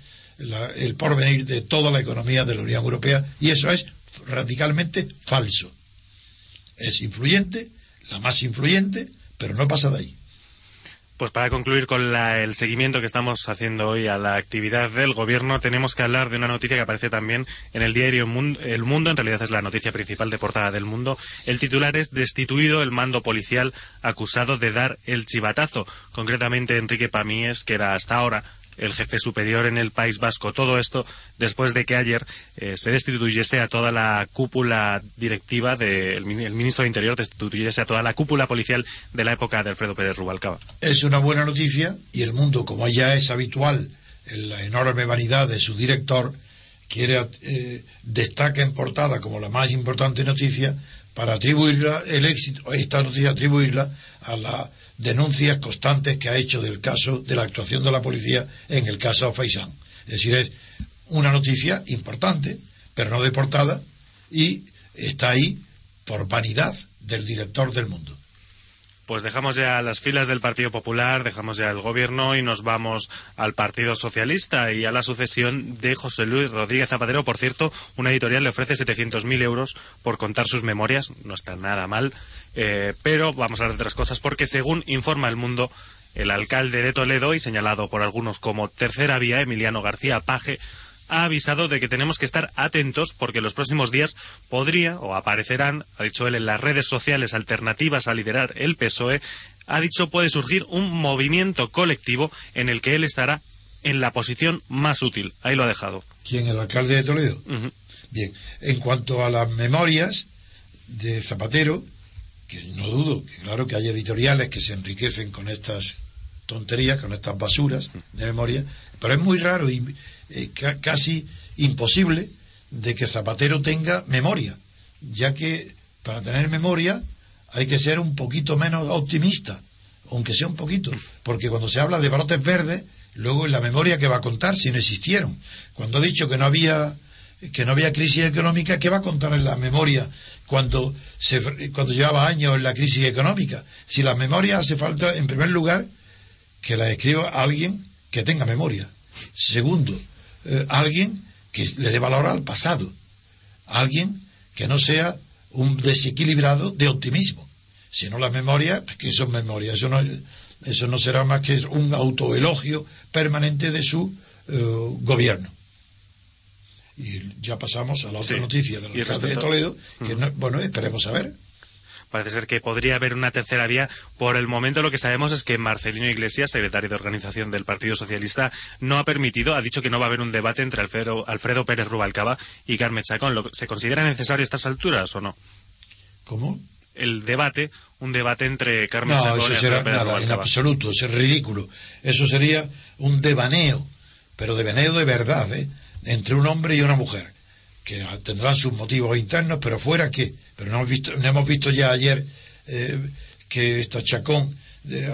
el porvenir de toda la economía de la Unión Europea, y eso es radicalmente falso. Es influyente, la más influyente, pero no pasa de ahí. Pues para concluir con el seguimiento que estamos haciendo hoy a la actividad del gobierno, tenemos que hablar de una noticia que aparece también en el diario El Mundo, en realidad es la noticia principal de portada del Mundo. El titular es Destituido el mando policial acusado de dar el chivatazo. Concretamente Enrique Pamíes, que era hasta ahora el jefe superior en el País Vasco. Todo esto después de que ayer eh, se destituyese a toda la cúpula directiva del ministro de Interior, destituyese a toda la cúpula policial de la época de Alfredo Pérez Rubalcaba. Es una buena noticia y el mundo, como ya es habitual en la enorme vanidad de su director, quiere eh, destaca en portada como la más importante noticia para atribuirla el éxito, esta noticia atribuirla a la denuncias constantes que ha hecho del caso de la actuación de la policía en el caso Faisán. Es decir, es una noticia importante, pero no deportada, y está ahí por vanidad del director del mundo. Pues dejamos ya las filas del Partido Popular, dejamos ya el gobierno y nos vamos al Partido Socialista y a la sucesión de José Luis Rodríguez Zapatero. Por cierto, una editorial le ofrece 700.000 euros por contar sus memorias. No está nada mal. Eh, pero vamos a hablar de otras cosas porque según informa el mundo, el alcalde de Toledo y señalado por algunos como tercera vía, Emiliano García Paje, ha avisado de que tenemos que estar atentos porque en los próximos días podría o aparecerán, ha dicho él, en las redes sociales alternativas a liderar el PSOE, ha dicho puede surgir un movimiento colectivo en el que él estará en la posición más útil. Ahí lo ha dejado. ¿Quién? ¿El alcalde de Toledo? Bien. En cuanto a las memorias de Zapatero, que no dudo, que claro que hay editoriales que se enriquecen con estas tonterías, con estas basuras de memoria, pero es muy raro y eh, casi imposible de que Zapatero tenga memoria, ya que para tener memoria hay que ser un poquito menos optimista, aunque sea un poquito, porque cuando se habla de brotes verdes, luego en la memoria que va a contar si no existieron. Cuando ha dicho que no había que no había crisis económica, ¿qué va a contar en la memoria cuando, se, cuando llevaba años en la crisis económica? Si las memorias hace falta, en primer lugar, que las escriba alguien que tenga memoria. Segundo, eh, alguien que le dé valor al pasado. Alguien que no sea un desequilibrado de optimismo. Si no la memoria, pues que son memorias. Eso no, eso no será más que un autoelogio permanente de su eh, gobierno. Y ya pasamos a la otra noticia del alcalde de Toledo, que bueno, esperemos a ver. Parece ser que podría haber una tercera vía. Por el momento lo que sabemos es que Marcelino Iglesias, secretario de organización del Partido Socialista, no ha permitido, ha dicho que no va a haber un debate entre Alfredo, Alfredo Pérez Rubalcaba y Carmen Chacón. ¿Se considera necesario a estas alturas o no? ¿Cómo? El debate, un debate entre Carmen Chacón y Alfredo Pérez Rubalcaba. En absoluto, es ridículo. Eso sería un devaneo, pero devaneo de verdad, ¿eh? entre un hombre y una mujer que tendrán sus motivos internos, pero fuera que, pero no hemos visto, no hemos visto ya ayer eh, que esta Chacón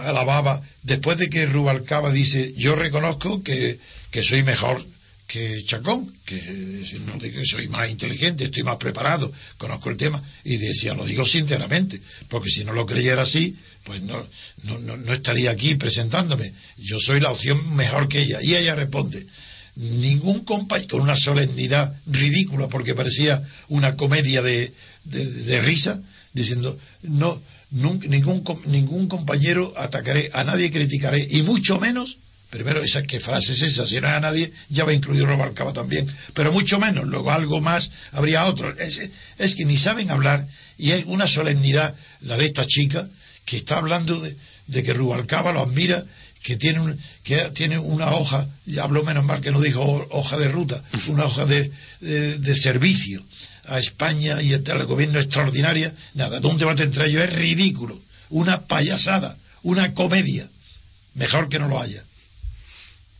alababa, después de que Rubalcaba dice, yo reconozco que, que soy mejor que Chacón, que, que soy más inteligente, estoy más preparado, conozco el tema, y decía, lo digo sinceramente, porque si no lo creyera así, pues no, no, no estaría aquí presentándome. Yo soy la opción mejor que ella. Y ella responde, ningún compañero, con una solemnidad ridícula, porque parecía una comedia de, de, risa, diciendo, no, ningún, ningún compañero atacaré, a nadie criticaré, y mucho menos, primero, esa, ¿qué frase es esa? Si no es a nadie, ya va incluido Robalcaba también, pero mucho menos, luego algo más, habría otro. Es, es que ni saben hablar, y es una solemnidad la de esta chica, que está hablando de, de que Rubalcaba lo admira que tiene, un, que tiene una hoja, y hablo menos mal que no dijo hoja de ruta, <laughs> una hoja de, de, servicio a España y al gobierno extraordinaria, nada, un debate entre ellos es ridículo, una payasada, una comedia, mejor que no lo haya.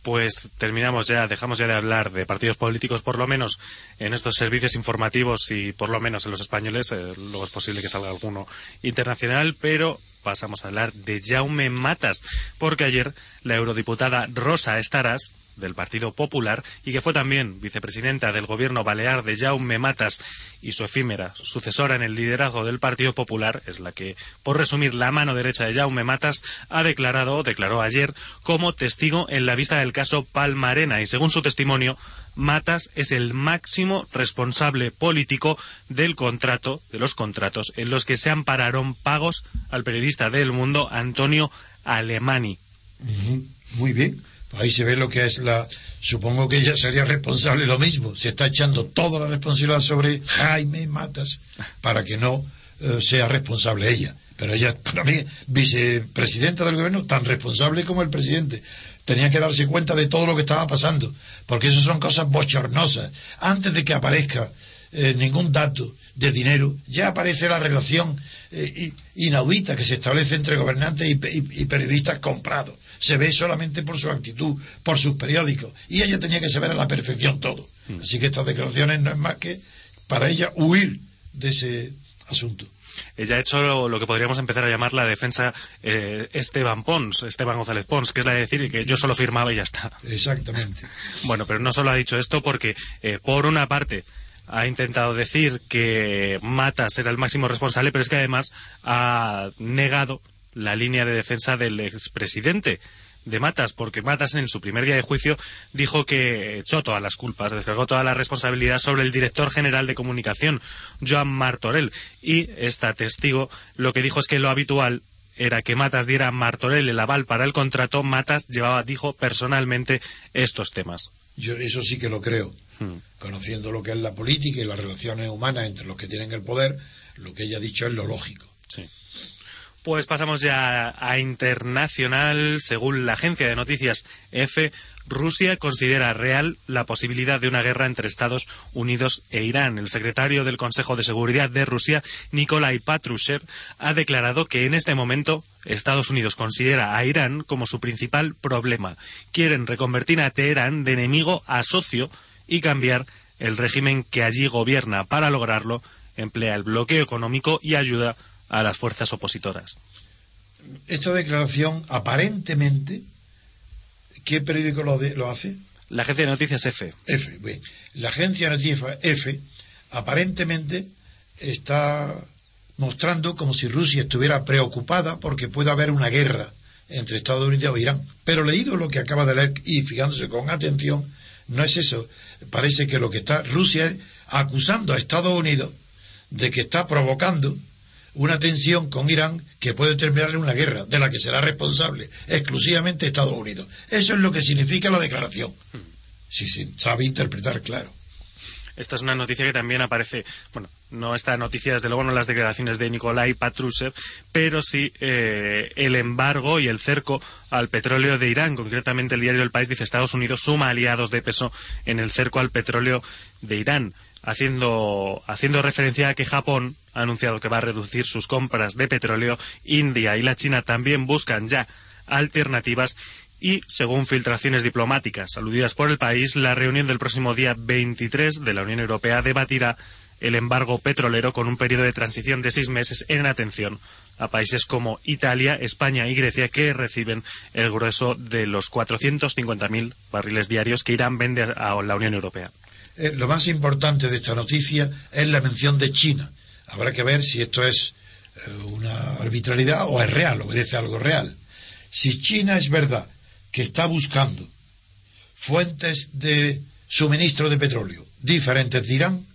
Pues terminamos ya, dejamos ya de hablar de partidos políticos, por lo menos en estos servicios informativos y por lo menos en los españoles, eh, luego es posible que salga alguno internacional, pero pasamos a hablar de Jaume Matas, porque ayer la eurodiputada Rosa Estaras, del Partido Popular y que fue también vicepresidenta del gobierno balear de Jaume Matas y su efímera sucesora en el liderazgo del Partido Popular, es la que, por resumir, la mano derecha de Jaume Matas, ha declarado, declaró ayer, como testigo en la vista del caso Palmarena y según su testimonio, Matas es el máximo responsable político del contrato, de los contratos en los que se ampararon pagos al periodista del Mundo Antonio Alemani. Muy bien. Ahí se ve lo que es la. Supongo que ella sería responsable lo mismo. Se está echando toda la responsabilidad sobre Jaime Matas para que no eh, sea responsable ella. Pero ella, para mí, vicepresidenta del gobierno, tan responsable como el presidente tenía que darse cuenta de todo lo que estaba pasando, porque eso son cosas bochornosas. Antes de que aparezca eh, ningún dato de dinero, ya aparece la relación eh, inaudita que se establece entre gobernantes y, periodistas comprados. Se ve solamente por su actitud, por sus periódicos, y ella tenía que saber a la perfección todo. Mm. Así que estas declaraciones no es más que para ella huir de ese asunto ella ha hecho lo que podríamos empezar a llamar la defensa eh, Esteban Pons, Esteban González Pons, que es la de decir que yo solo firmaba y ya está. Exactamente. <laughs> bueno, pero no solo ha dicho esto porque, eh, por una parte, ha intentado decir que Matas era el máximo responsable, pero es que además ha negado la línea de defensa del expresidente de Matas, porque Matas en su primer día de juicio dijo que echó todas las culpas, descargó toda la responsabilidad sobre el director general de comunicación, Joan Martorell. Y esta testigo lo que dijo es que lo habitual era que Matas diera a Martorell el aval para el contrato, Matas llevaba, dijo personalmente, estos temas. Yo eso sí que lo creo. Hmm. Conociendo lo que es la política y las relaciones humanas entre los que tienen el poder, lo que ella ha dicho es lo lógico. Sí. Pues pasamos ya a internacional. Según la agencia de noticias EFE, Rusia considera real la posibilidad de una guerra entre Estados Unidos e Irán. El secretario del Consejo de Seguridad de Rusia, Nikolai Patrushev, ha declarado que en este momento Estados Unidos considera a Irán como su principal problema. Quieren reconvertir a Teherán de enemigo a socio y cambiar el régimen que allí gobierna. Para lograrlo, emplea el bloqueo económico y ayuda las fuerzas opositoras. Esta declaración, aparentemente, ¿qué periódico lo, lo hace? La agencia de noticias F. F, bien. La agencia de noticias F aparentemente está mostrando como si Rusia estuviera preocupada porque pueda haber una guerra entre Estados Unidos e Irán. Pero leído lo que acaba de leer y fijándose con atención, no es eso. Parece que lo que está Rusia es acusando a Estados Unidos de que está provocando una tensión con Irán que puede terminar en una guerra, de la que será responsable exclusivamente Estados Unidos. Eso es lo que significa la declaración. Si se sabe interpretar, claro. Esta es una noticia que también aparece, bueno, no esta noticia, desde luego, no las declaraciones de Nikolai Patrushev, pero sí eh, el embargo y el cerco al petróleo de Irán. Concretamente, el diario El País dice Estados Unidos suma aliados de peso en el cerco al petróleo de Irán haciendo, haciendo referencia a que Japón ha anunciado que va a reducir sus compras de petróleo, India y la China también buscan ya alternativas y, según filtraciones diplomáticas aludidas por el país, la reunión del próximo día 23 de la Unión Europea debatirá el embargo petrolero con un periodo de transición de seis meses en atención a países como Italia, España y Grecia que reciben el grueso de los 450.000 barriles diarios que Irán vende a la Unión Europea. Eh, lo más importante de esta noticia es la mención de China. Habrá que ver si esto es eh, una arbitrariedad o es real, obedece a algo real. Si China es verdad que está buscando fuentes de suministro de petróleo diferentes de Irán,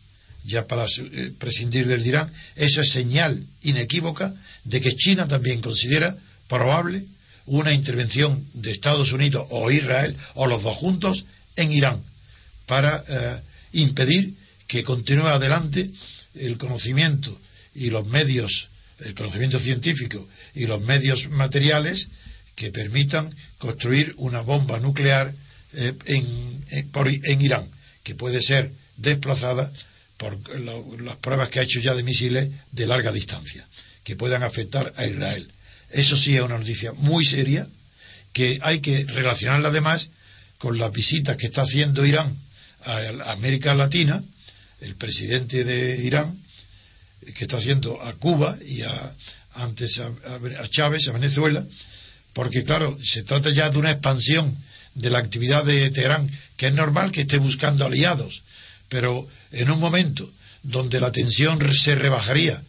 ya para eh, prescindir del Irán, eso es señal inequívoca de que China también considera probable una intervención de Estados Unidos o Israel o los dos juntos en Irán para impedir que continúe adelante el conocimiento y los medios, el conocimiento científico y los medios materiales que permitan construir una bomba nuclear eh, en, Irán, que puede ser desplazada por las pruebas que ha hecho ya de misiles de larga distancia, que puedan afectar a Israel. Eso sí es una noticia muy seria, que hay que relacionarla además con las visitas que está haciendo Irán a América Latina, el presidente de Irán, que está haciendo a Cuba y a, antes a, Chávez, a Venezuela, porque claro, se trata ya de una expansión de la actividad de Teherán, que es normal que esté buscando aliados, pero en un momento donde la tensión se rebajaría,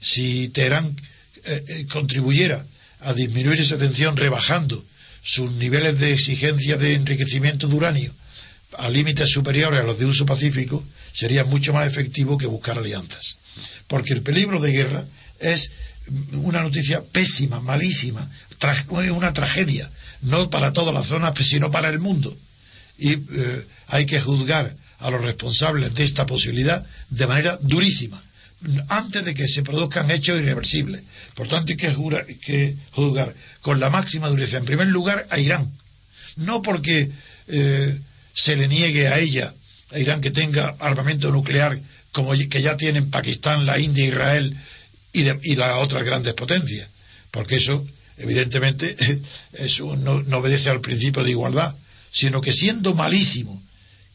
si Teherán eh, eh, contribuyera a disminuir esa tensión rebajando sus niveles de exigencia de enriquecimiento de uranio a límites superiores a los de uso pacífico, sería mucho más efectivo que buscar alianzas. Porque el peligro de guerra es una noticia pésima, malísima, una tragedia, no para toda la zona, sino para el mundo. Y eh, hay que juzgar a los responsables de esta posibilidad de manera durísima, antes de que se produzcan hechos irreversibles. Por tanto, hay que, que juzgar con la máxima dureza, en primer lugar, a Irán. No porque eh, se le niegue a ella, Irán, que tenga armamento nuclear como que ya tienen Pakistán, la India, Israel y, las otras grandes potencias, porque eso evidentemente <laughs> no, obedece al principio de igualdad, sino que siendo malísimo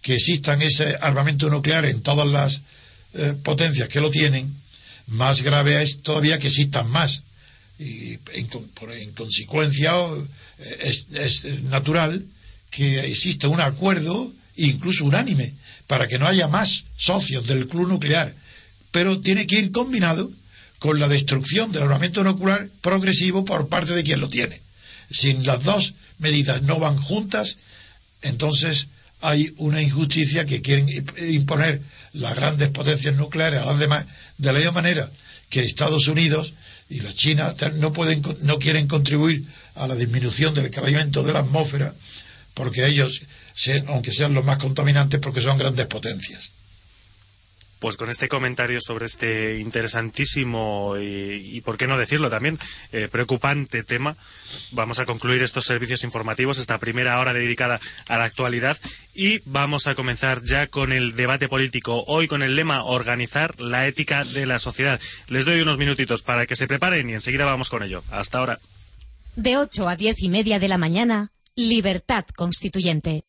que existan ese armamento nuclear en todas las eh, potencias que lo tienen, más grave es todavía que existan más. Y en, en consecuencia es, es natural que exista un acuerdo, incluso unánime, para que no haya más socios del club nuclear, pero tiene que ir combinado con la destrucción del armamento nuclear progresivo por parte de quien lo tiene. Si las dos medidas no van juntas, entonces hay una injusticia que quieren imponer las grandes potencias nucleares a las demás, de la misma manera que Estados Unidos y la China no no quieren contribuir a la disminución del calentamiento de la atmósfera porque ellos, aunque sean los más contaminantes, porque son grandes potencias. Pues con este comentario sobre este interesantísimo y, por qué no decirlo también, eh, preocupante tema, vamos a concluir estos servicios informativos, esta primera hora dedicada a la actualidad y vamos a comenzar ya con el debate político, hoy con el lema Organizar la ética de la sociedad. Les doy unos minutitos para que se preparen y enseguida vamos con ello. Hasta ahora. De 8 a diez y media de la mañana, Libertad Constituyente.